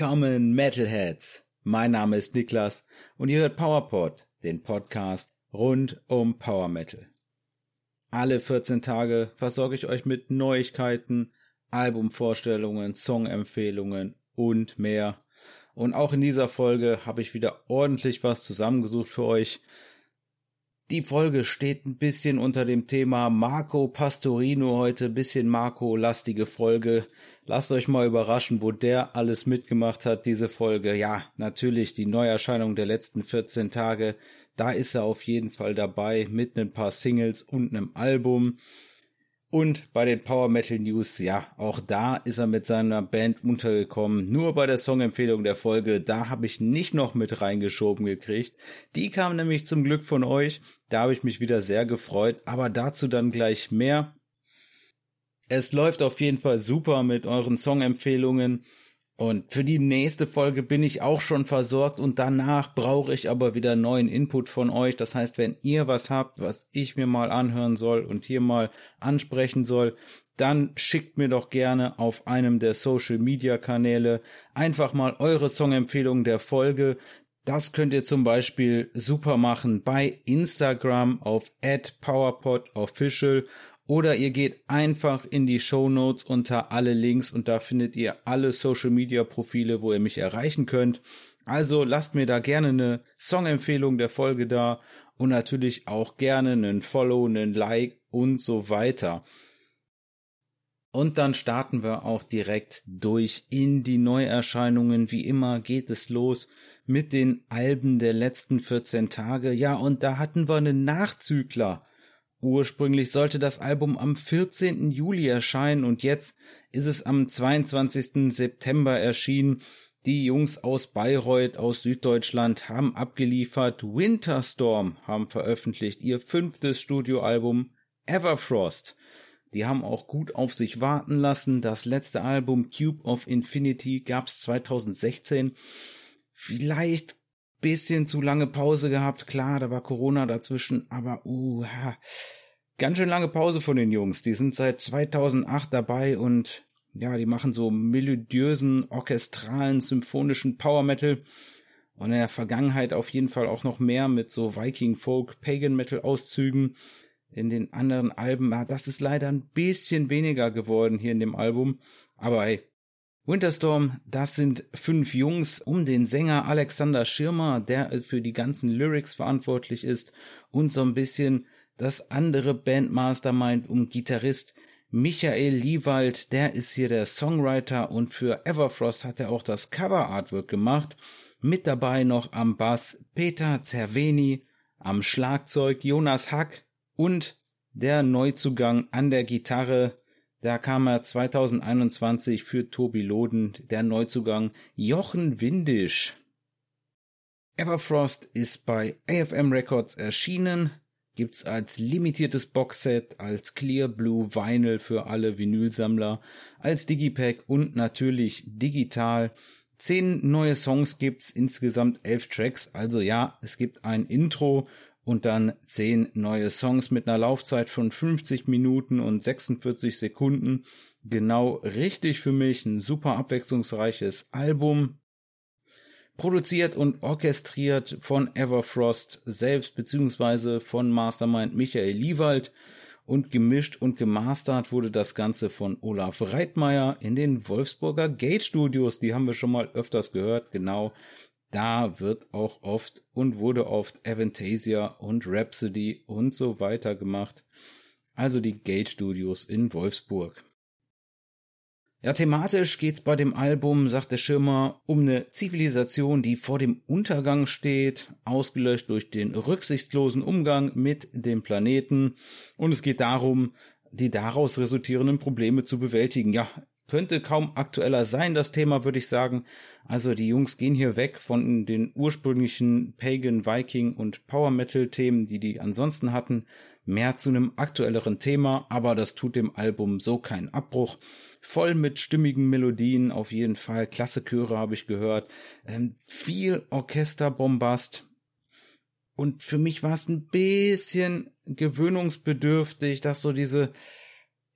Willkommen Metalheads. Mein Name ist Niklas und ihr hört PowerPod, den Podcast rund um Power Metal. Alle 14 Tage versorge ich euch mit Neuigkeiten, Albumvorstellungen, Songempfehlungen und mehr. Und auch in dieser Folge habe ich wieder ordentlich was zusammengesucht für euch. Die Folge steht ein bisschen unter dem Thema Marco Pastorino heute, bisschen Marco-lastige Folge. Lasst euch mal überraschen, wo der alles mitgemacht hat, diese Folge. Ja, natürlich die Neuerscheinung der letzten 14 Tage. Da ist er auf jeden Fall dabei mit ein paar Singles und einem Album. Und bei den Power Metal News, ja, auch da ist er mit seiner Band untergekommen. Nur bei der Songempfehlung der Folge, da habe ich nicht noch mit reingeschoben gekriegt. Die kam nämlich zum Glück von euch. Da habe ich mich wieder sehr gefreut, aber dazu dann gleich mehr. Es läuft auf jeden Fall super mit euren Songempfehlungen. Und für die nächste Folge bin ich auch schon versorgt und danach brauche ich aber wieder neuen Input von euch. Das heißt, wenn ihr was habt, was ich mir mal anhören soll und hier mal ansprechen soll, dann schickt mir doch gerne auf einem der Social Media Kanäle einfach mal eure Songempfehlung der Folge. Das könnt ihr zum Beispiel super machen bei Instagram auf @powerpodofficial oder ihr geht einfach in die Show Notes unter alle Links und da findet ihr alle Social Media Profile, wo ihr mich erreichen könnt. Also lasst mir da gerne eine Songempfehlung der Folge da und natürlich auch gerne einen Follow, einen Like und so weiter. Und dann starten wir auch direkt durch in die Neuerscheinungen. Wie immer geht es los mit den Alben der letzten 14 Tage. Ja, und da hatten wir einen Nachzügler Ursprünglich sollte das Album am 14. Juli erscheinen und jetzt ist es am 22. September erschienen. Die Jungs aus Bayreuth aus Süddeutschland haben abgeliefert. Winterstorm haben veröffentlicht ihr fünftes Studioalbum Everfrost. Die haben auch gut auf sich warten lassen. Das letzte Album Cube of Infinity gab's 2016. Vielleicht bisschen zu lange Pause gehabt. Klar, da war Corona dazwischen, aber uh, ganz schön lange Pause von den Jungs. Die sind seit 2008 dabei und ja, die machen so melodiösen, orchestralen, symphonischen Power Metal und in der Vergangenheit auf jeden Fall auch noch mehr mit so Viking Folk, Pagan Metal Auszügen. In den anderen Alben, ja, das ist leider ein bisschen weniger geworden hier in dem Album. Aber hey, Winterstorm, das sind fünf Jungs um den Sänger Alexander Schirmer, der für die ganzen Lyrics verantwortlich ist und so ein bisschen das andere Bandmastermind um Gitarrist Michael Liewald, der ist hier der Songwriter und für Everfrost hat er auch das Cover Artwork gemacht. Mit dabei noch am Bass Peter Zerveni, am Schlagzeug Jonas Hack und der Neuzugang an der Gitarre da kam er 2021 für Tobi Loden, der Neuzugang Jochen Windisch. Everfrost ist bei AFM Records erschienen, gibt's als limitiertes Boxset, als Clear Blue Vinyl für alle Vinylsammler, als Digipack und natürlich digital. Zehn neue Songs gibt's, insgesamt elf Tracks, also ja, es gibt ein Intro und dann zehn neue Songs mit einer Laufzeit von 50 Minuten und 46 Sekunden. Genau richtig für mich, ein super abwechslungsreiches Album. Produziert und orchestriert von Everfrost selbst beziehungsweise von Mastermind Michael Liewald und gemischt und gemastert wurde das Ganze von Olaf Reitmeier in den Wolfsburger Gate Studios. Die haben wir schon mal öfters gehört. Genau da wird auch oft und wurde oft Avantasia und Rhapsody und so weiter gemacht. Also die Gate Studios in Wolfsburg. Ja, thematisch geht's bei dem Album, sagt der Schirmer, um eine Zivilisation, die vor dem Untergang steht, ausgelöscht durch den rücksichtslosen Umgang mit dem Planeten. Und es geht darum, die daraus resultierenden Probleme zu bewältigen. Ja, könnte kaum aktueller sein, das Thema, würde ich sagen. Also die Jungs gehen hier weg von den ursprünglichen Pagan, Viking und Power Metal Themen, die die ansonsten hatten, mehr zu einem aktuelleren Thema, aber das tut dem Album so keinen Abbruch. Voll mit stimmigen Melodien, auf jeden Fall. Klasse Chöre habe ich gehört. Ähm, viel Orchesterbombast. Und für mich war es ein bisschen gewöhnungsbedürftig, dass so diese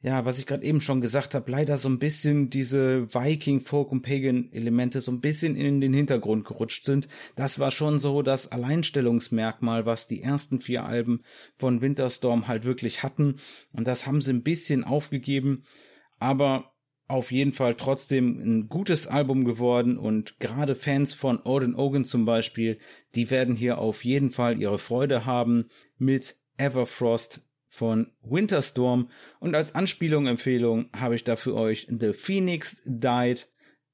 ja, was ich gerade eben schon gesagt habe, leider so ein bisschen diese Viking, Folk und Pagan-Elemente so ein bisschen in den Hintergrund gerutscht sind. Das war schon so das Alleinstellungsmerkmal, was die ersten vier Alben von Winterstorm halt wirklich hatten. Und das haben sie ein bisschen aufgegeben. Aber auf jeden Fall trotzdem ein gutes Album geworden und gerade Fans von Odin Ogan zum Beispiel, die werden hier auf jeden Fall ihre Freude haben mit Everfrost von Winterstorm und als Anspielung Empfehlung habe ich da für euch The Phoenix Died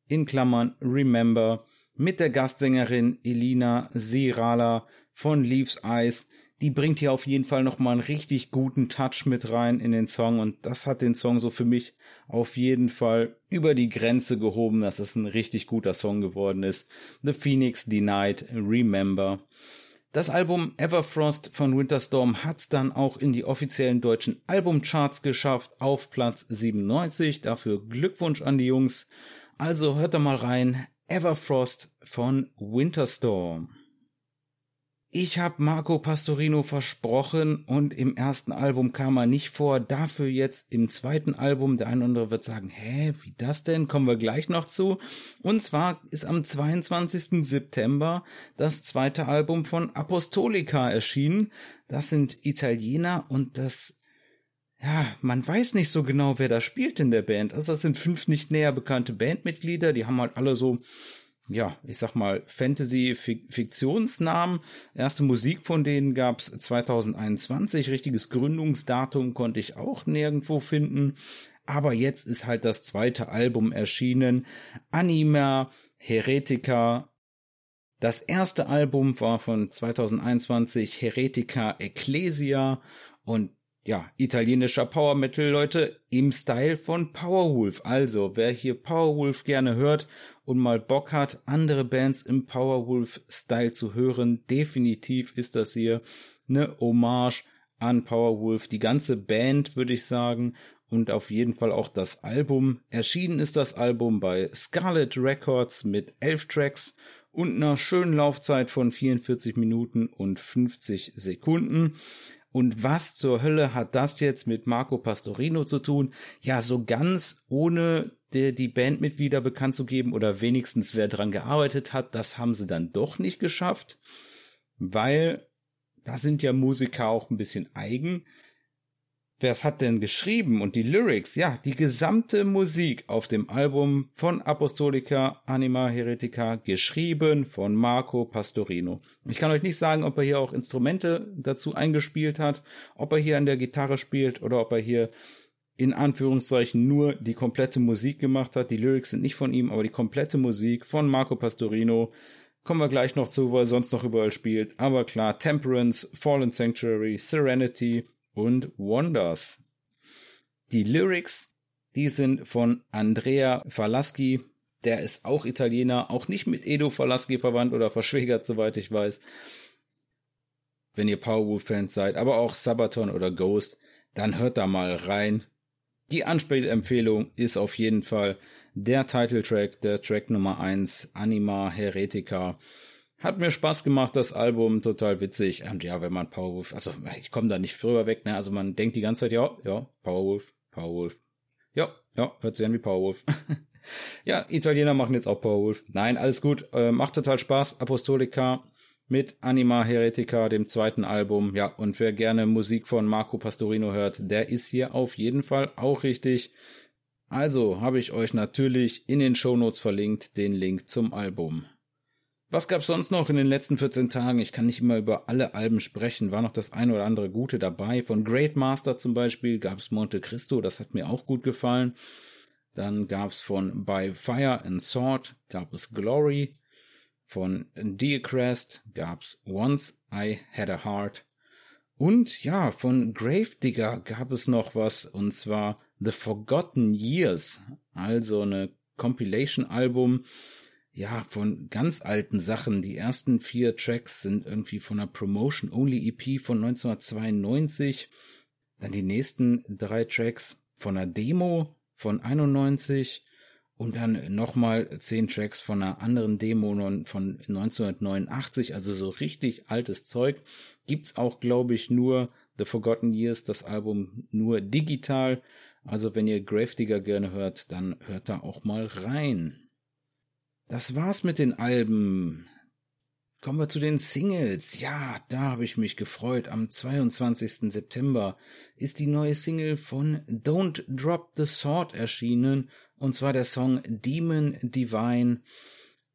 in Klammern Remember mit der Gastsängerin Elina Serala von Leaves Eyes. Die bringt hier auf jeden Fall nochmal einen richtig guten Touch mit rein in den Song und das hat den Song so für mich auf jeden Fall über die Grenze gehoben, dass es ein richtig guter Song geworden ist. The Phoenix Denied Remember. Das Album Everfrost von Winterstorm hat's dann auch in die offiziellen deutschen Albumcharts geschafft auf Platz 97. Dafür Glückwunsch an die Jungs. Also hört da mal rein. Everfrost von Winterstorm. Ich habe Marco Pastorino versprochen und im ersten Album kam er nicht vor, dafür jetzt im zweiten Album. Der eine oder andere wird sagen, hä, wie das denn? Kommen wir gleich noch zu. Und zwar ist am 22. September das zweite Album von Apostolica erschienen. Das sind Italiener und das ja, man weiß nicht so genau, wer da spielt in der Band. Also das sind fünf nicht näher bekannte Bandmitglieder, die haben halt alle so ja, ich sag mal, Fantasy-Fiktionsnamen. Erste Musik von denen gab's 2021. Richtiges Gründungsdatum konnte ich auch nirgendwo finden. Aber jetzt ist halt das zweite Album erschienen. Anima Heretica. Das erste Album war von 2021 Heretica Ecclesia und ja, italienischer Power Metal, Leute, im Style von Powerwolf. Also, wer hier Powerwolf gerne hört und mal Bock hat, andere Bands im Powerwolf-Style zu hören, definitiv ist das hier eine Hommage an Powerwolf. Die ganze Band, würde ich sagen, und auf jeden Fall auch das Album. Erschienen ist das Album bei Scarlet Records mit elf Tracks und einer schönen Laufzeit von 44 Minuten und 50 Sekunden. Und was zur Hölle hat das jetzt mit Marco Pastorino zu tun? Ja, so ganz ohne die, Bandmitglieder bekannt zu geben oder wenigstens wer dran gearbeitet hat, das haben sie dann doch nicht geschafft, weil da sind ja Musiker auch ein bisschen eigen wer es hat denn geschrieben und die Lyrics, ja, die gesamte Musik auf dem Album von Apostolica Anima Heretica geschrieben von Marco Pastorino. Ich kann euch nicht sagen, ob er hier auch Instrumente dazu eingespielt hat, ob er hier an der Gitarre spielt oder ob er hier in Anführungszeichen nur die komplette Musik gemacht hat. Die Lyrics sind nicht von ihm, aber die komplette Musik von Marco Pastorino. Kommen wir gleich noch zu, wo er sonst noch überall spielt. Aber klar, Temperance, Fallen Sanctuary, Serenity, und Wonders. Die Lyrics, die sind von Andrea Falaschi, der ist auch Italiener, auch nicht mit Edo Falaschi verwandt oder verschwägert, soweit ich weiß. Wenn ihr Powerwolf-Fans seid, aber auch Sabaton oder Ghost, dann hört da mal rein. Die Anspielempfehlung ist auf jeden Fall der Titeltrack, der Track Nummer 1, Anima Heretica. Hat mir Spaß gemacht, das Album, total witzig. Und ja, wenn man Powerwolf, also ich komme da nicht früher weg, ne? Also man denkt die ganze Zeit, ja, ja, Powerwolf, Powerwolf. Ja, ja, hört sich an wie Powerwolf. ja, Italiener machen jetzt auch Powerwolf. Nein, alles gut, äh, macht total Spaß. Apostolica mit Anima Heretica, dem zweiten Album. Ja, und wer gerne Musik von Marco Pastorino hört, der ist hier auf jeden Fall auch richtig. Also habe ich euch natürlich in den Shownotes verlinkt den Link zum Album. Was gab's sonst noch in den letzten 14 Tagen? Ich kann nicht immer über alle Alben sprechen. War noch das eine oder andere gute dabei. Von Great Master zum Beispiel gab's Monte Cristo, das hat mir auch gut gefallen. Dann gab's von By Fire and Sword gab es Glory. Von Deacrest gab's Once I Had a Heart. Und ja, von Gravedigger gab es noch was, und zwar The Forgotten Years. Also eine Compilation-Album ja, von ganz alten Sachen. Die ersten vier Tracks sind irgendwie von einer Promotion Only EP von 1992. Dann die nächsten drei Tracks von einer Demo von 91 und dann nochmal zehn Tracks von einer anderen Demo von 1989, also so richtig altes Zeug. Gibt's auch, glaube ich, nur The Forgotten Years, das Album nur digital. Also wenn ihr Gravedigger gerne hört, dann hört da auch mal rein. Das war's mit den Alben. Kommen wir zu den Singles. Ja, da habe ich mich gefreut. Am 22. September ist die neue Single von Don't Drop the Sword erschienen. Und zwar der Song Demon Divine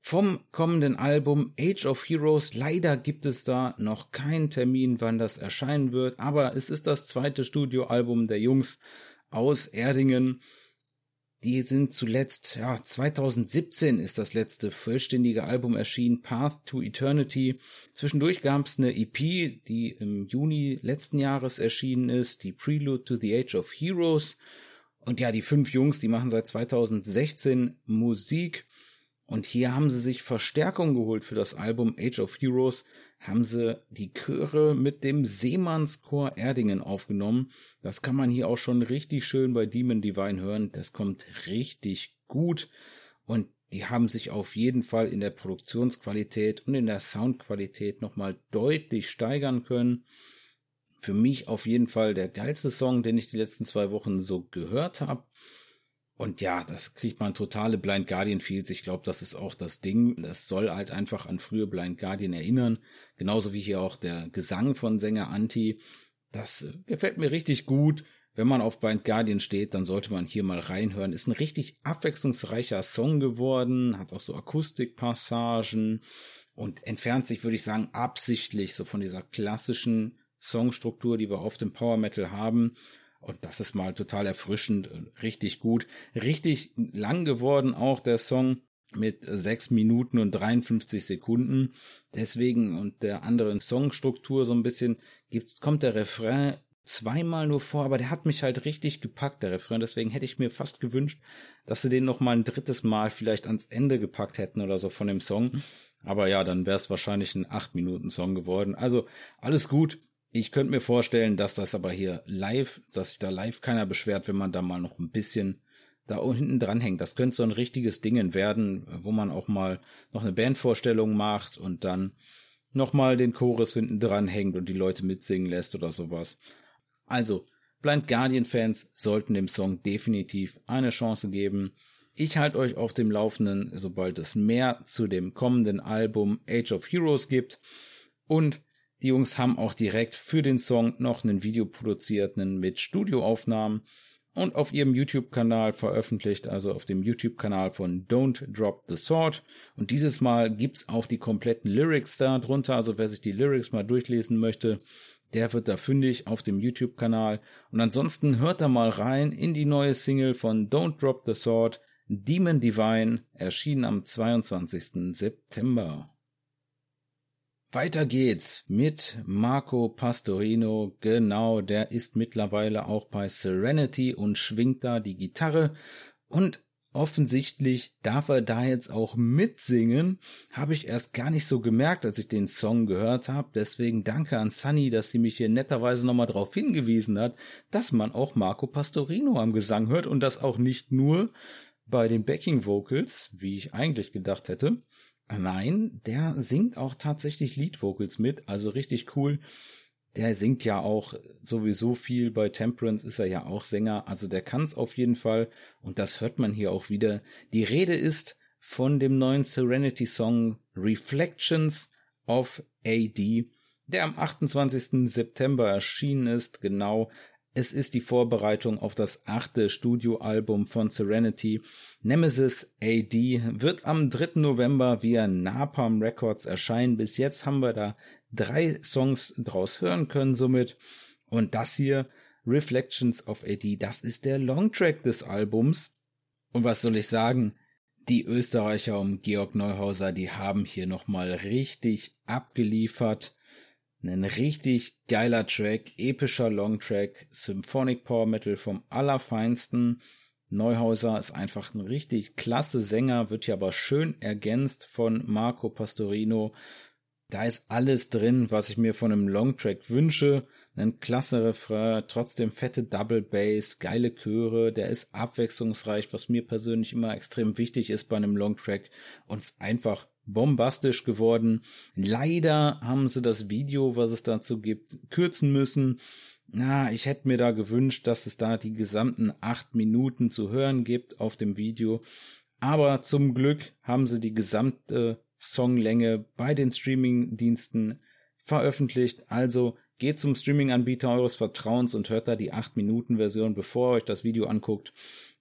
vom kommenden Album Age of Heroes. Leider gibt es da noch keinen Termin, wann das erscheinen wird. Aber es ist das zweite Studioalbum der Jungs aus Erdingen. Die sind zuletzt, ja, 2017 ist das letzte vollständige Album erschienen, Path to Eternity. Zwischendurch gab es eine EP, die im Juni letzten Jahres erschienen ist, die Prelude to the Age of Heroes. Und ja, die fünf Jungs, die machen seit 2016 Musik. Und hier haben sie sich Verstärkung geholt für das Album Age of Heroes, haben sie die Chöre mit dem Seemannschor Erdingen aufgenommen. Das kann man hier auch schon richtig schön bei Demon Divine hören. Das kommt richtig gut. Und die haben sich auf jeden Fall in der Produktionsqualität und in der Soundqualität nochmal deutlich steigern können. Für mich auf jeden Fall der geilste Song, den ich die letzten zwei Wochen so gehört habe. Und ja, das kriegt man totale Blind Guardian Feels. Ich glaube, das ist auch das Ding. Das soll halt einfach an frühe Blind Guardian erinnern. Genauso wie hier auch der Gesang von Sänger Anti. Das äh, gefällt mir richtig gut. Wenn man auf Blind Guardian steht, dann sollte man hier mal reinhören. Ist ein richtig abwechslungsreicher Song geworden, hat auch so Akustikpassagen und entfernt sich, würde ich sagen, absichtlich so von dieser klassischen Songstruktur, die wir auf dem Power Metal haben und das ist mal total erfrischend, richtig gut. Richtig lang geworden auch der Song mit sechs Minuten und 53 Sekunden. Deswegen und der anderen Songstruktur so ein bisschen gibt's, kommt der Refrain zweimal nur vor, aber der hat mich halt richtig gepackt, der Refrain. Deswegen hätte ich mir fast gewünscht, dass sie den noch mal ein drittes Mal vielleicht ans Ende gepackt hätten oder so von dem Song. Aber ja, dann wäre es wahrscheinlich ein acht Minuten Song geworden. Also alles gut. Ich könnte mir vorstellen, dass das aber hier live, dass sich da live keiner beschwert, wenn man da mal noch ein bisschen da hinten dran hängt. Das könnte so ein richtiges Ding werden, wo man auch mal noch eine Bandvorstellung macht und dann nochmal den Chorus hinten dran hängt und die Leute mitsingen lässt oder sowas. Also, Blind Guardian Fans sollten dem Song definitiv eine Chance geben. Ich halte euch auf dem Laufenden, sobald es mehr zu dem kommenden Album Age of Heroes gibt. Und die Jungs haben auch direkt für den Song noch ein Video produziert, einen mit Studioaufnahmen und auf ihrem YouTube-Kanal veröffentlicht, also auf dem YouTube-Kanal von Don't Drop the Sword. Und dieses Mal gibt's auch die kompletten Lyrics da drunter, also wer sich die Lyrics mal durchlesen möchte, der wird da fündig auf dem YouTube-Kanal. Und ansonsten hört da mal rein in die neue Single von Don't Drop the Sword, Demon Divine, erschienen am 22. September. Weiter geht's mit Marco Pastorino. Genau, der ist mittlerweile auch bei Serenity und schwingt da die Gitarre. Und offensichtlich darf er da jetzt auch mitsingen. Habe ich erst gar nicht so gemerkt, als ich den Song gehört habe. Deswegen danke an Sunny, dass sie mich hier netterweise nochmal darauf hingewiesen hat, dass man auch Marco Pastorino am Gesang hört und das auch nicht nur bei den Backing Vocals, wie ich eigentlich gedacht hätte, Nein, der singt auch tatsächlich Lead Vocals mit, also richtig cool. Der singt ja auch sowieso viel, bei Temperance ist er ja auch Sänger, also der kann es auf jeden Fall und das hört man hier auch wieder. Die Rede ist von dem neuen Serenity Song Reflections of AD, der am 28. September erschienen ist, genau es ist die Vorbereitung auf das achte Studioalbum von Serenity. Nemesis AD wird am 3. November via Napalm Records erscheinen. Bis jetzt haben wir da drei Songs draus hören können somit. Und das hier, Reflections of AD, das ist der Longtrack des Albums. Und was soll ich sagen? Die Österreicher um Georg Neuhauser, die haben hier nochmal richtig abgeliefert. Ein richtig geiler Track, epischer Longtrack, Symphonic Power Metal vom Allerfeinsten. Neuhauser ist einfach ein richtig klasse Sänger, wird hier aber schön ergänzt von Marco Pastorino. Da ist alles drin, was ich mir von einem Longtrack wünsche. Ein klasse Refrain, trotzdem fette Double Bass, geile Chöre, der ist abwechslungsreich, was mir persönlich immer extrem wichtig ist bei einem Longtrack und ist einfach bombastisch geworden. Leider haben sie das Video, was es dazu gibt, kürzen müssen. na, ich hätte mir da gewünscht, dass es da die gesamten acht Minuten zu hören gibt auf dem Video. Aber zum Glück haben sie die gesamte Songlänge bei den Streaming-Diensten veröffentlicht. Also geht zum Streaming-Anbieter eures Vertrauens und hört da die 8-Minuten-Version, bevor ihr euch das Video anguckt.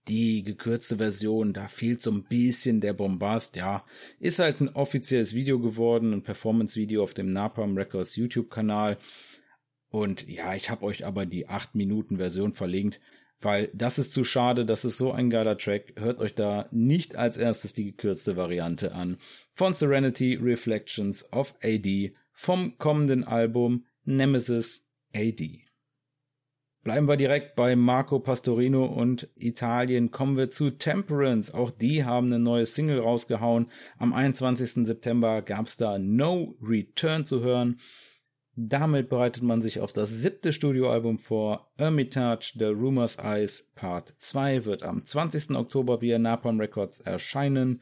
Die gekürzte Version, da fehlt so ein bisschen der Bombast, ja. Ist halt ein offizielles Video geworden, ein Performance-Video auf dem Napalm Records YouTube-Kanal. Und ja, ich habe euch aber die 8-Minuten-Version verlinkt, weil das ist zu schade, das ist so ein geiler Track. Hört euch da nicht als erstes die gekürzte Variante an. Von Serenity Reflections of AD vom kommenden Album Nemesis AD. Bleiben wir direkt bei Marco Pastorino und Italien. Kommen wir zu Temperance. Auch die haben eine neue Single rausgehauen. Am 21. September gab's da No Return zu hören. Damit bereitet man sich auf das siebte Studioalbum vor. Hermitage, The Rumors Eyes Part 2 wird am 20. Oktober via Napalm Records erscheinen.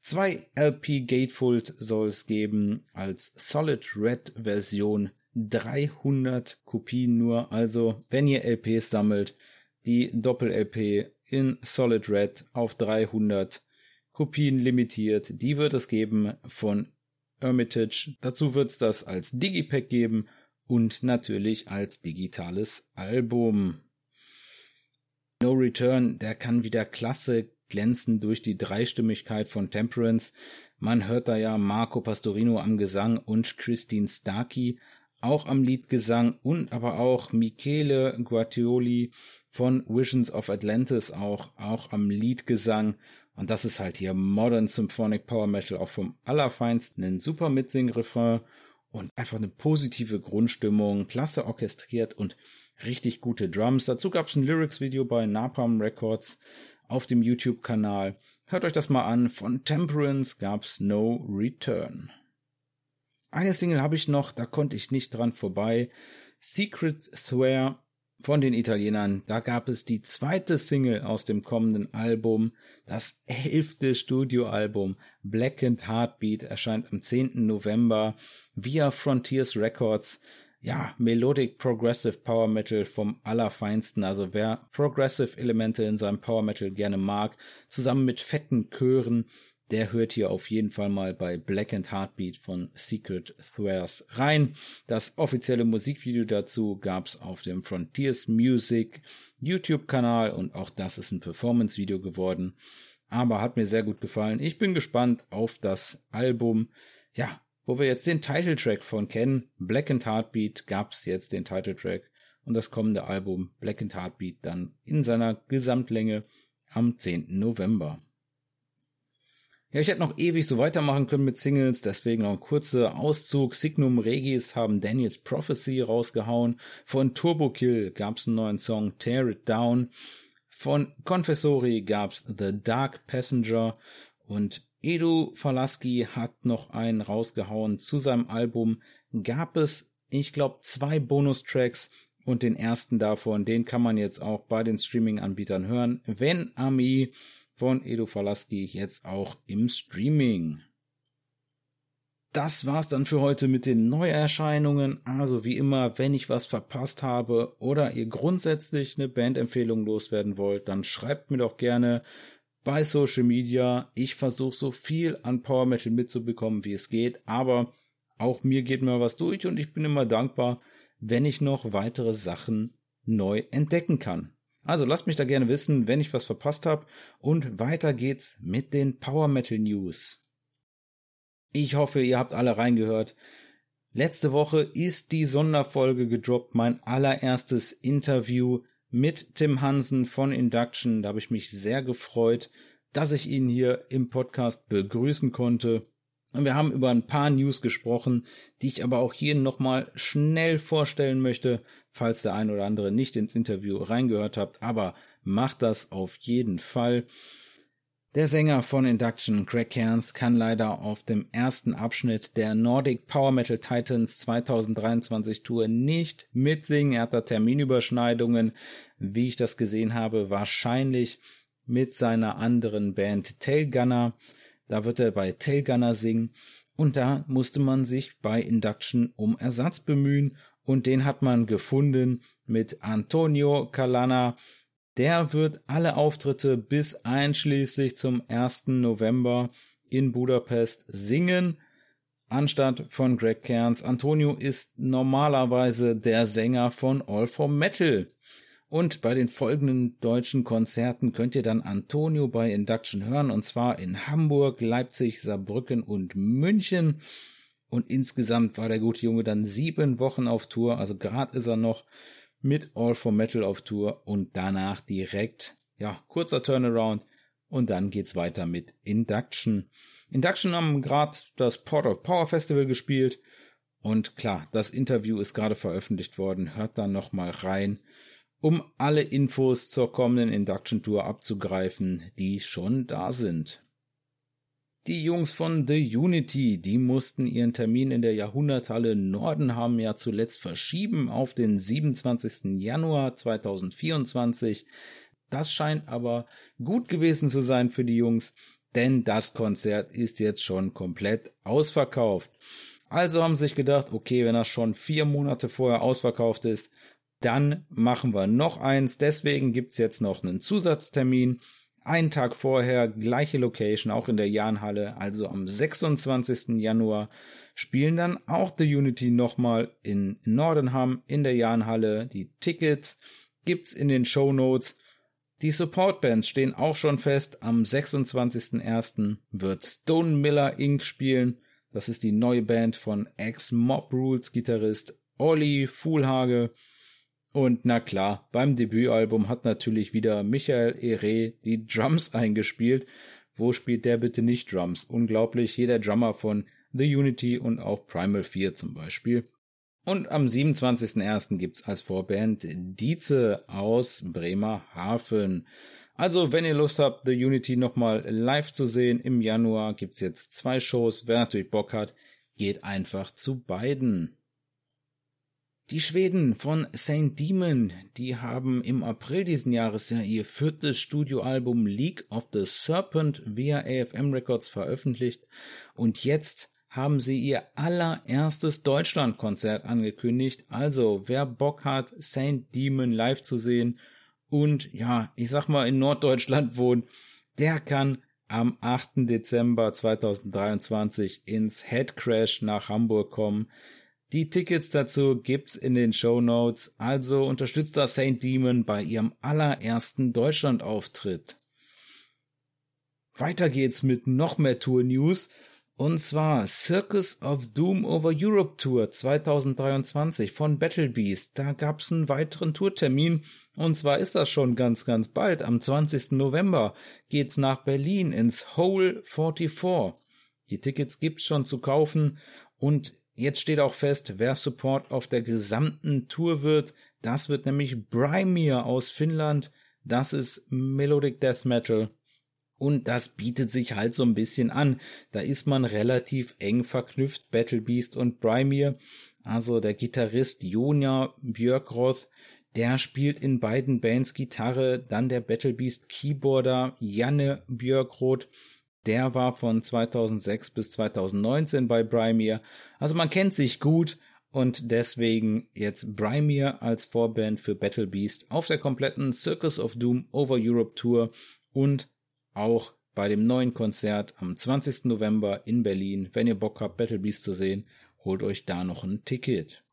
Zwei LP Gatefold soll es geben als Solid Red Version. 300 Kopien nur. Also, wenn ihr LPs sammelt, die Doppel-LP in Solid Red auf 300 Kopien limitiert, die wird es geben von Hermitage. Dazu wird es das als Digipack geben und natürlich als digitales Album. No Return, der kann wieder klasse glänzen durch die Dreistimmigkeit von Temperance. Man hört da ja Marco Pastorino am Gesang und Christine Starkey auch am Liedgesang und aber auch Michele Guartioli von Visions of Atlantis auch, auch am Liedgesang und das ist halt hier Modern Symphonic Power Metal auch vom Allerfeinsten. Ein super Mitsing-Refrain und einfach eine positive Grundstimmung, klasse orchestriert und richtig gute Drums. Dazu gab es ein Lyrics-Video bei Napalm Records auf dem YouTube-Kanal. Hört euch das mal an. Von Temperance gab's No Return. Eine Single habe ich noch, da konnte ich nicht dran vorbei. Secret Swear von den Italienern. Da gab es die zweite Single aus dem kommenden Album. Das elfte Studioalbum Black and Heartbeat erscheint am 10. November via Frontiers Records. Ja, Melodic Progressive Power Metal vom Allerfeinsten. Also wer Progressive Elemente in seinem Power Metal gerne mag, zusammen mit fetten Chören, der hört hier auf jeden Fall mal bei Black and Heartbeat von Secret Thrares rein. Das offizielle Musikvideo dazu gab's auf dem Frontiers Music YouTube-Kanal und auch das ist ein Performance-Video geworden. Aber hat mir sehr gut gefallen. Ich bin gespannt auf das Album. Ja, wo wir jetzt den Titeltrack von kennen. Black and Heartbeat gab's jetzt den Titeltrack und das kommende Album Black and Heartbeat dann in seiner Gesamtlänge am 10. November. Ja, ich hätte noch ewig so weitermachen können mit Singles, deswegen noch ein kurzer Auszug. Signum Regis haben Daniels Prophecy rausgehauen. Von Turbo Kill gab's einen neuen Song Tear It Down. Von Confessori gab's The Dark Passenger und Edu Falaski hat noch einen rausgehauen. Zu seinem Album gab es, ich glaube, zwei Bonustracks und den ersten davon, den kann man jetzt auch bei den Streaming-Anbietern hören. Wenn Ami von Edo Falaski jetzt auch im Streaming. Das war's dann für heute mit den Neuerscheinungen. Also wie immer, wenn ich was verpasst habe oder ihr grundsätzlich eine Bandempfehlung loswerden wollt, dann schreibt mir doch gerne bei Social Media. Ich versuche so viel an Power Metal mitzubekommen, wie es geht, aber auch mir geht mir was durch und ich bin immer dankbar, wenn ich noch weitere Sachen neu entdecken kann. Also lasst mich da gerne wissen, wenn ich was verpasst habe. Und weiter geht's mit den Power Metal News. Ich hoffe, ihr habt alle reingehört. Letzte Woche ist die Sonderfolge gedroppt, mein allererstes Interview mit Tim Hansen von Induction. Da habe ich mich sehr gefreut, dass ich ihn hier im Podcast begrüßen konnte. Und wir haben über ein paar News gesprochen, die ich aber auch hier nochmal schnell vorstellen möchte, falls der ein oder andere nicht ins Interview reingehört habt. Aber macht das auf jeden Fall. Der Sänger von Induction, Greg Cairns, kann leider auf dem ersten Abschnitt der Nordic Power Metal Titans 2023 Tour nicht mitsingen. Er hat da Terminüberschneidungen, wie ich das gesehen habe, wahrscheinlich mit seiner anderen Band Tailgunner. Da wird er bei Tailgunner singen und da musste man sich bei Induction um Ersatz bemühen und den hat man gefunden mit Antonio Calana. Der wird alle Auftritte bis einschließlich zum 1. November in Budapest singen anstatt von Greg Cairns. Antonio ist normalerweise der Sänger von All for Metal. Und bei den folgenden deutschen Konzerten könnt ihr dann Antonio bei Induction hören, und zwar in Hamburg, Leipzig, Saarbrücken und München. Und insgesamt war der gute Junge dann sieben Wochen auf Tour, also gerade ist er noch mit All for Metal auf Tour und danach direkt, ja, kurzer Turnaround und dann geht's weiter mit Induction. Induction haben gerade das Port of Power Festival gespielt. Und klar, das Interview ist gerade veröffentlicht worden. Hört da nochmal rein, um alle Infos zur kommenden Induction Tour abzugreifen, die schon da sind. Die Jungs von The Unity, die mussten ihren Termin in der Jahrhunderthalle Norden haben ja zuletzt verschieben auf den 27. Januar 2024. Das scheint aber gut gewesen zu sein für die Jungs, denn das Konzert ist jetzt schon komplett ausverkauft. Also haben sich gedacht, okay, wenn das schon vier Monate vorher ausverkauft ist, dann machen wir noch eins. Deswegen gibt's jetzt noch einen Zusatztermin. Einen Tag vorher, gleiche Location, auch in der Jahnhalle, also am 26. Januar, spielen dann auch The Unity nochmal in Nordenham in der Jahnhalle. Die Tickets gibt's in den Show Notes. Die Supportbands stehen auch schon fest. Am 26.01. wird Stone Miller Inc. spielen. Das ist die neue Band von Ex-Mob Rules Gitarrist Olli Fuhlhage. Und na klar, beim Debütalbum hat natürlich wieder Michael Ere die Drums eingespielt. Wo spielt der bitte nicht Drums? Unglaublich, jeder Drummer von The Unity und auch Primal 4 zum Beispiel. Und am 27.01. gibt's als Vorband Dietze aus Bremerhaven. Also, wenn ihr Lust habt, The Unity nochmal live zu sehen, im Januar gibt's jetzt zwei Shows. Wer natürlich Bock hat, geht einfach zu beiden. Die Schweden von Saint Demon, die haben im April diesen Jahres ja ihr viertes Studioalbum League of the Serpent via AFM Records veröffentlicht und jetzt haben sie ihr allererstes Deutschlandkonzert angekündigt. Also, wer Bock hat, Saint Demon live zu sehen und ja, ich sag mal in Norddeutschland wohnt, der kann am 8. Dezember 2023 ins Headcrash nach Hamburg kommen. Die Tickets dazu gibt's in den Show Notes, also unterstützt da Saint Demon bei ihrem allerersten Deutschlandauftritt. Weiter geht's mit noch mehr Tour News. Und zwar Circus of Doom Over Europe Tour 2023 von Battle Beast. Da gab's einen weiteren Tourtermin. Und zwar ist das schon ganz, ganz bald. Am 20. November geht's nach Berlin ins Hole 44. Die Tickets gibt's schon zu kaufen. Und jetzt steht auch fest, wer Support auf der gesamten Tour wird. Das wird nämlich Brymir aus Finnland. Das ist Melodic Death Metal. Und das bietet sich halt so ein bisschen an. Da ist man relativ eng verknüpft, Battle Beast und Brymir. Also der Gitarrist Jonja Björkroth, der spielt in beiden Bands Gitarre. Dann der Battle Beast Keyboarder Janne Björkroth. Der war von 2006 bis 2019 bei Brymir. Also man kennt sich gut und deswegen jetzt Brymir als Vorband für Battle Beast auf der kompletten Circus of Doom Over Europe Tour und auch bei dem neuen Konzert am 20. November in Berlin. Wenn ihr Bock habt, Battle Beast zu sehen, holt euch da noch ein Ticket.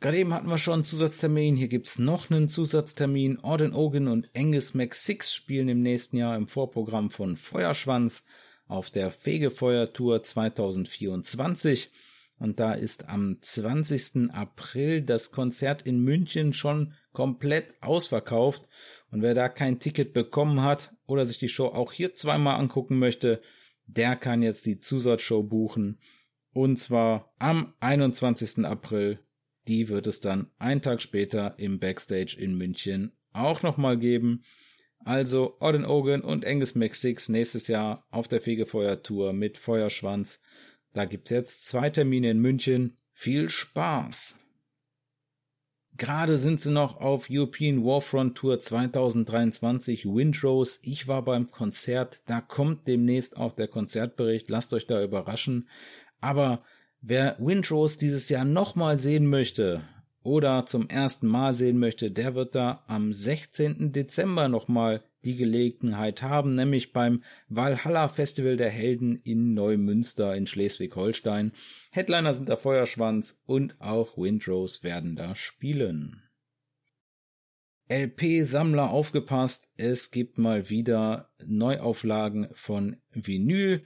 Gerade eben hatten wir schon einen Zusatztermin. Hier gibt's noch einen Zusatztermin. Orden Ogan und Angus Six spielen im nächsten Jahr im Vorprogramm von Feuerschwanz auf der Fegefeuer-Tour 2024. Und da ist am 20. April das Konzert in München schon komplett ausverkauft. Und wer da kein Ticket bekommen hat oder sich die Show auch hier zweimal angucken möchte, der kann jetzt die Zusatzshow buchen. Und zwar am 21. April. Die wird es dann einen Tag später im Backstage in München auch nochmal geben. Also Odin Ogan und Angus Mac6 nächstes Jahr auf der Fegefeuer-Tour mit Feuerschwanz. Da gibt's jetzt zwei Termine in München. Viel Spaß! Gerade sind sie noch auf European Warfront Tour 2023 Windrose. Ich war beim Konzert. Da kommt demnächst auch der Konzertbericht. Lasst euch da überraschen. Aber wer Windrose dieses Jahr nochmal sehen möchte oder zum ersten Mal sehen möchte, der wird da am 16. Dezember nochmal die Gelegenheit haben, nämlich beim Valhalla Festival der Helden in Neumünster in Schleswig-Holstein. Headliner sind der Feuerschwanz und auch Windrose werden da spielen. LP-Sammler aufgepasst, es gibt mal wieder Neuauflagen von Vinyl.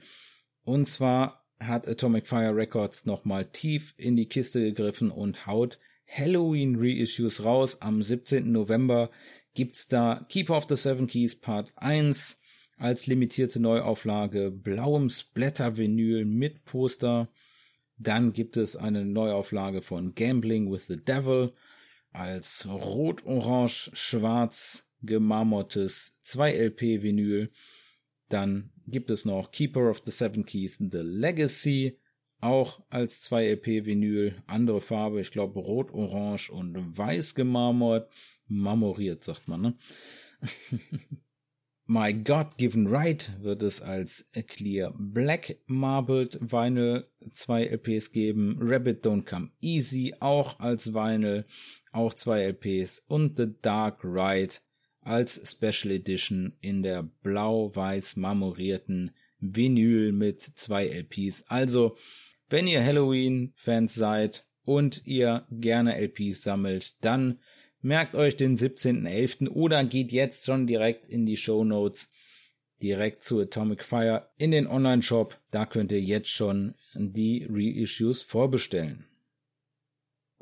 Und zwar hat Atomic Fire Records nochmal tief in die Kiste gegriffen und haut Halloween Reissues raus. Am 17. November gibt's da Keeper of the Seven Keys Part 1 als limitierte Neuauflage, blauem Splatter-Vinyl mit Poster. Dann gibt es eine Neuauflage von Gambling with the Devil als rot-orange-schwarz gemarmortes 2-LP-Vinyl. Dann gibt es noch Keeper of the Seven Keys The Legacy auch als 2-LP-Vinyl, andere Farbe, ich glaube rot, orange und weiß gemarmort, marmoriert sagt man, ne? My God-Given Right wird es als Clear Black Marbled Vinyl 2 LPs geben. Rabbit Don't Come Easy auch als Vinyl, auch 2 LPs. Und The Dark Ride als Special Edition in der blau-weiß marmorierten Vinyl mit 2 LPs. Also wenn ihr Halloween-Fans seid und ihr gerne LPs sammelt, dann merkt euch den 17.11. oder geht jetzt schon direkt in die Show Notes, direkt zu Atomic Fire in den Online-Shop. Da könnt ihr jetzt schon die Reissues vorbestellen.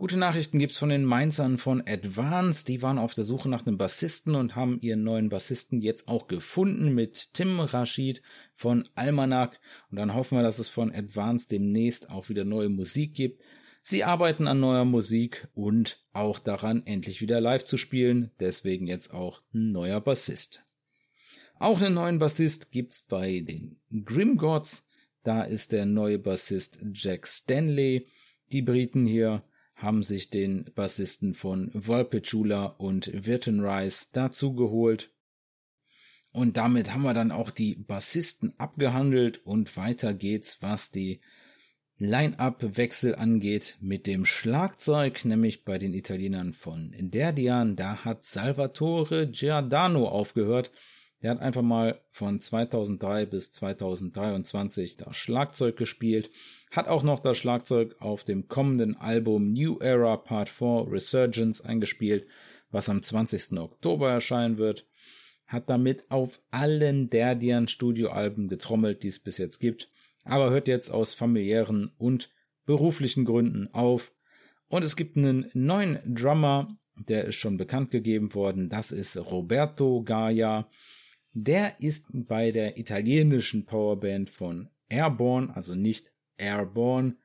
Gute Nachrichten gibt's von den Mainzern von Advance. Die waren auf der Suche nach einem Bassisten und haben ihren neuen Bassisten jetzt auch gefunden mit Tim Rashid von Almanac. Und dann hoffen wir, dass es von Advance demnächst auch wieder neue Musik gibt. Sie arbeiten an neuer Musik und auch daran, endlich wieder live zu spielen. Deswegen jetzt auch ein neuer Bassist. Auch einen neuen Bassist gibt's bei den Grim Gods. Da ist der neue Bassist Jack Stanley. Die Briten hier haben sich den Bassisten von Volpechula und Wirtenreis dazu geholt. Und damit haben wir dann auch die Bassisten abgehandelt und weiter geht's, was die Line-Up-Wechsel angeht mit dem Schlagzeug, nämlich bei den Italienern von Derdian. Da hat Salvatore Giordano aufgehört er hat einfach mal von 2003 bis 2023 das Schlagzeug gespielt, hat auch noch das Schlagzeug auf dem kommenden Album New Era Part 4 Resurgence eingespielt, was am 20. Oktober erscheinen wird, hat damit auf allen Derdian Studioalben getrommelt, die es bis jetzt gibt, aber hört jetzt aus familiären und beruflichen Gründen auf. Und es gibt einen neuen Drummer, der ist schon bekannt gegeben worden, das ist Roberto Gaia der ist bei der italienischen Powerband von Airborne, also nicht Airborne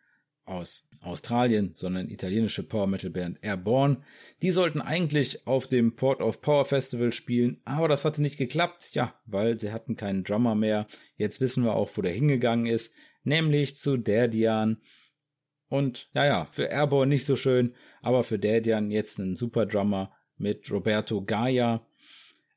aus Australien, sondern italienische Power Metal Band Airborne. Die sollten eigentlich auf dem Port of Power Festival spielen, aber das hatte nicht geklappt, ja, weil sie hatten keinen Drummer mehr. Jetzt wissen wir auch, wo der hingegangen ist, nämlich zu Derdian. Und ja, ja, für Airborne nicht so schön, aber für Derdian jetzt ein super Drummer mit Roberto Gaia.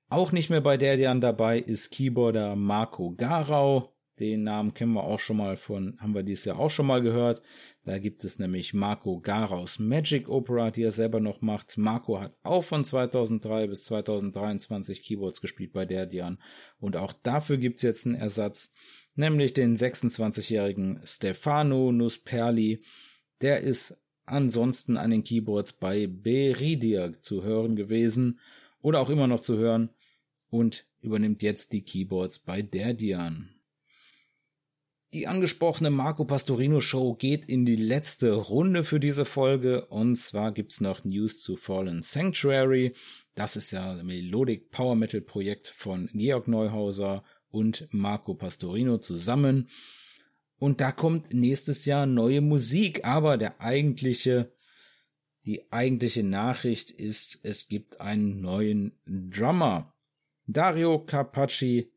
Auch nicht mehr bei Derdian dabei ist Keyboarder Marco Garau. Den Namen kennen wir auch schon mal von, haben wir dieses Jahr auch schon mal gehört. Da gibt es nämlich Marco Garaus Magic Opera, die er selber noch macht. Marco hat auch von 2003 bis 2023 Keyboards gespielt bei Derdian. Und auch dafür gibt's jetzt einen Ersatz, nämlich den 26-jährigen Stefano Nusperli. Der ist ansonsten an den Keyboards bei Beridia zu hören gewesen oder auch immer noch zu hören und übernimmt jetzt die Keyboards bei Derdian. Die angesprochene Marco Pastorino Show geht in die letzte Runde für diese Folge und zwar gibt's noch News zu Fallen Sanctuary. Das ist ja ein Melodic Power Metal Projekt von Georg Neuhauser und Marco Pastorino zusammen. Und da kommt nächstes Jahr neue Musik, aber der eigentliche, die eigentliche Nachricht ist, es gibt einen neuen Drummer. Dario Carpacci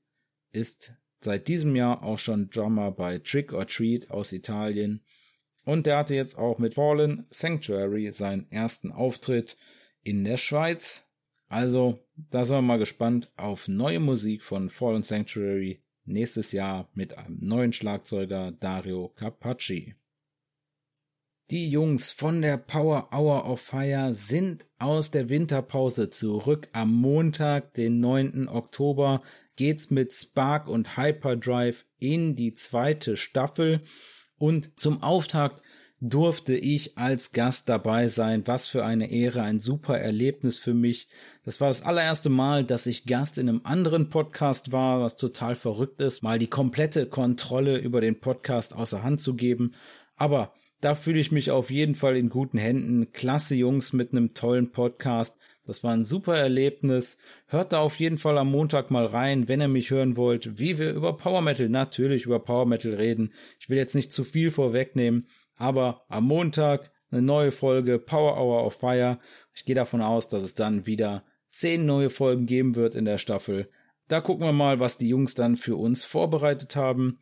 ist seit diesem Jahr auch schon Drummer bei Trick or Treat aus Italien und der hatte jetzt auch mit Fallen Sanctuary seinen ersten Auftritt in der Schweiz. Also, da sind wir mal gespannt auf neue Musik von Fallen Sanctuary nächstes Jahr mit einem neuen Schlagzeuger Dario Carpacci. Die Jungs von der Power Hour of Fire sind aus der Winterpause zurück. Am Montag, den 9. Oktober, geht's mit Spark und Hyperdrive in die zweite Staffel. Und zum Auftakt durfte ich als Gast dabei sein. Was für eine Ehre, ein super Erlebnis für mich. Das war das allererste Mal, dass ich Gast in einem anderen Podcast war, was total verrückt ist, mal die komplette Kontrolle über den Podcast außer Hand zu geben. Aber da fühle ich mich auf jeden Fall in guten Händen. Klasse Jungs mit einem tollen Podcast. Das war ein super Erlebnis. Hört da auf jeden Fall am Montag mal rein, wenn ihr mich hören wollt, wie wir über Power Metal, natürlich über Power Metal reden. Ich will jetzt nicht zu viel vorwegnehmen, aber am Montag eine neue Folge Power Hour of Fire. Ich gehe davon aus, dass es dann wieder zehn neue Folgen geben wird in der Staffel. Da gucken wir mal, was die Jungs dann für uns vorbereitet haben.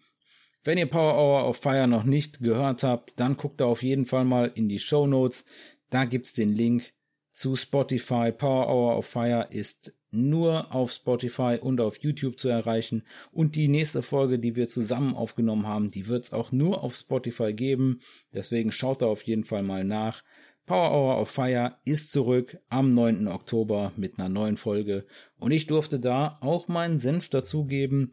Wenn ihr Power Hour of Fire noch nicht gehört habt, dann guckt da auf jeden Fall mal in die Show Notes. Da gibt's den Link zu Spotify. Power Hour of Fire ist nur auf Spotify und auf YouTube zu erreichen. Und die nächste Folge, die wir zusammen aufgenommen haben, die wird's auch nur auf Spotify geben. Deswegen schaut da auf jeden Fall mal nach. Power Hour of Fire ist zurück am 9. Oktober mit einer neuen Folge. Und ich durfte da auch meinen Senf dazugeben.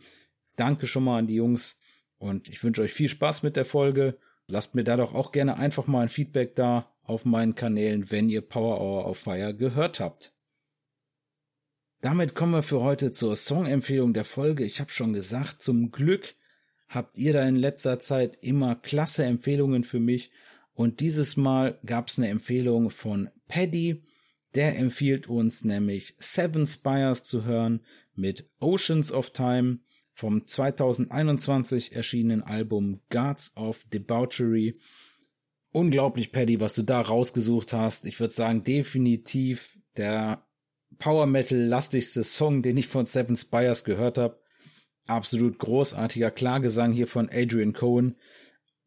Danke schon mal an die Jungs und ich wünsche euch viel Spaß mit der Folge. Lasst mir da doch auch gerne einfach mal ein Feedback da auf meinen Kanälen, wenn ihr Power Hour of Fire gehört habt. Damit kommen wir für heute zur Songempfehlung der Folge. Ich habe schon gesagt, zum Glück habt ihr da in letzter Zeit immer klasse Empfehlungen für mich. Und dieses Mal gab es eine Empfehlung von Paddy. Der empfiehlt uns nämlich Seven Spires zu hören mit Oceans of Time vom 2021 erschienenen Album Guards of Debauchery. Unglaublich, Paddy, was du da rausgesucht hast. Ich würde sagen, definitiv der Power Metal lastigste Song, den ich von Seven Spires gehört habe. Absolut großartiger Klagesang hier von Adrian Cohen.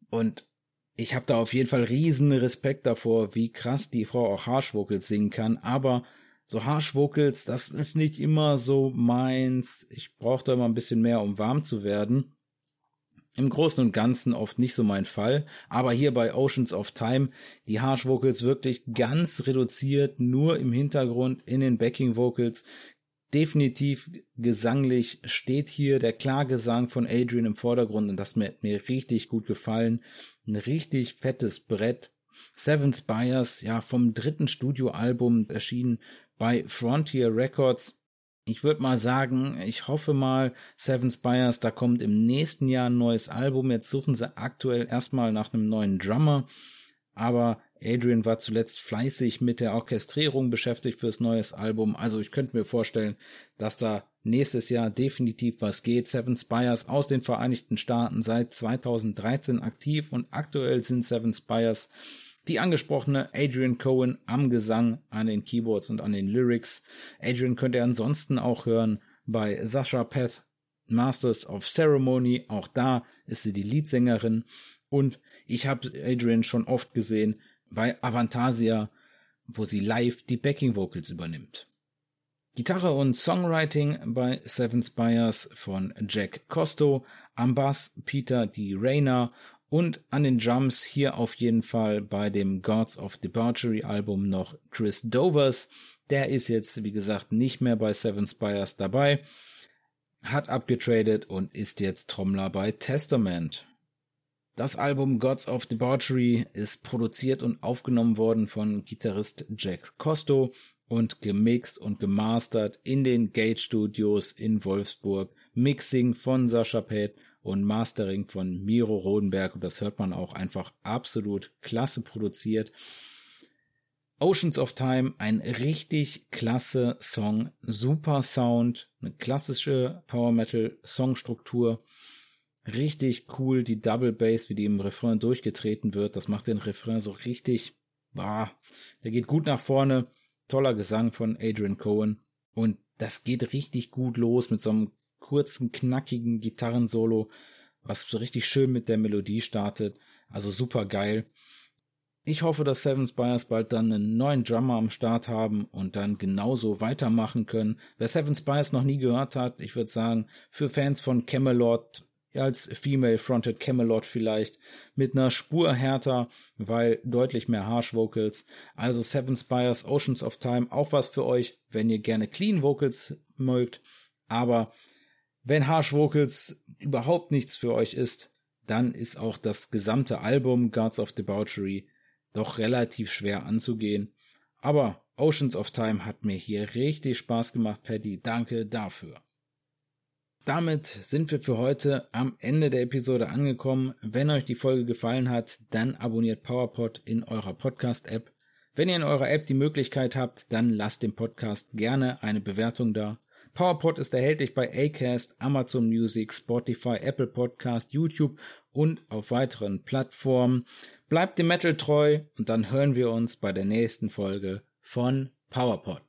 Und ich habe da auf jeden Fall riesen Respekt davor, wie krass die Frau auch Harsh singen kann. Aber so Harsh Vocals, das ist nicht immer so meins. Ich brauche da immer ein bisschen mehr, um warm zu werden. Im Großen und Ganzen oft nicht so mein Fall, aber hier bei Oceans of Time die Harsh Vocals wirklich ganz reduziert, nur im Hintergrund in den Backing Vocals. Definitiv gesanglich steht hier der Klargesang von Adrian im Vordergrund und das hat mir richtig gut gefallen. Ein richtig fettes Brett. Seven Spires, ja, vom dritten Studioalbum erschienen bei Frontier Records. Ich würde mal sagen, ich hoffe mal, Seven Spires, da kommt im nächsten Jahr ein neues Album. Jetzt suchen sie aktuell erstmal nach einem neuen Drummer. Aber Adrian war zuletzt fleißig mit der Orchestrierung beschäftigt fürs neues Album. Also ich könnte mir vorstellen, dass da nächstes Jahr definitiv was geht. Seven Spires aus den Vereinigten Staaten seit 2013 aktiv und aktuell sind Seven Spires die angesprochene Adrian Cohen am Gesang, an den Keyboards und an den Lyrics. Adrian könnt ihr ansonsten auch hören bei Sasha Peth, Masters of Ceremony. Auch da ist sie die Leadsängerin. Und ich habe Adrian schon oft gesehen bei Avantasia, wo sie live die Backing Vocals übernimmt. Gitarre und Songwriting bei Seven Spires von Jack Costo, am Bass Peter D. Rayner und an den Drums hier auf jeden Fall bei dem Gods of Debauchery Album noch Chris Dovers. Der ist jetzt, wie gesagt, nicht mehr bei Seven Spires dabei, hat abgetradet und ist jetzt Trommler bei Testament. Das Album Gods of Debauchery ist produziert und aufgenommen worden von Gitarrist Jack Costo und gemixt und gemastert in den Gate Studios in Wolfsburg. Mixing von Sascha Pett und Mastering von Miro Rodenberg. Und das hört man auch einfach absolut klasse produziert. Oceans of Time, ein richtig klasse Song, super Sound, eine klassische Power Metal Songstruktur, richtig cool die Double Bass, wie die im Refrain durchgetreten wird, das macht den Refrain so richtig, bah, der geht gut nach vorne, toller Gesang von Adrian Cohen. Und das geht richtig gut los mit so einem kurzen, knackigen Gitarrensolo, was richtig schön mit der Melodie startet. Also super geil. Ich hoffe, dass Seven Spires bald dann einen neuen Drummer am Start haben und dann genauso weitermachen können. Wer Seven Spires noch nie gehört hat, ich würde sagen, für Fans von Camelot als Female Fronted Camelot vielleicht mit einer Spur härter, weil deutlich mehr Harsh Vocals. Also Seven Spires, Oceans of Time, auch was für euch, wenn ihr gerne Clean Vocals mögt. Aber wenn Harsh Vocals überhaupt nichts für euch ist, dann ist auch das gesamte Album Guards of Debauchery doch relativ schwer anzugehen. Aber Oceans of Time hat mir hier richtig Spaß gemacht, Paddy. Danke dafür. Damit sind wir für heute am Ende der Episode angekommen. Wenn euch die Folge gefallen hat, dann abonniert PowerPod in eurer Podcast-App. Wenn ihr in eurer App die Möglichkeit habt, dann lasst dem Podcast gerne eine Bewertung da. PowerPod ist erhältlich bei Acast, Amazon Music, Spotify, Apple Podcast, YouTube und auf weiteren Plattformen. Bleibt dem Metal treu und dann hören wir uns bei der nächsten Folge von PowerPod.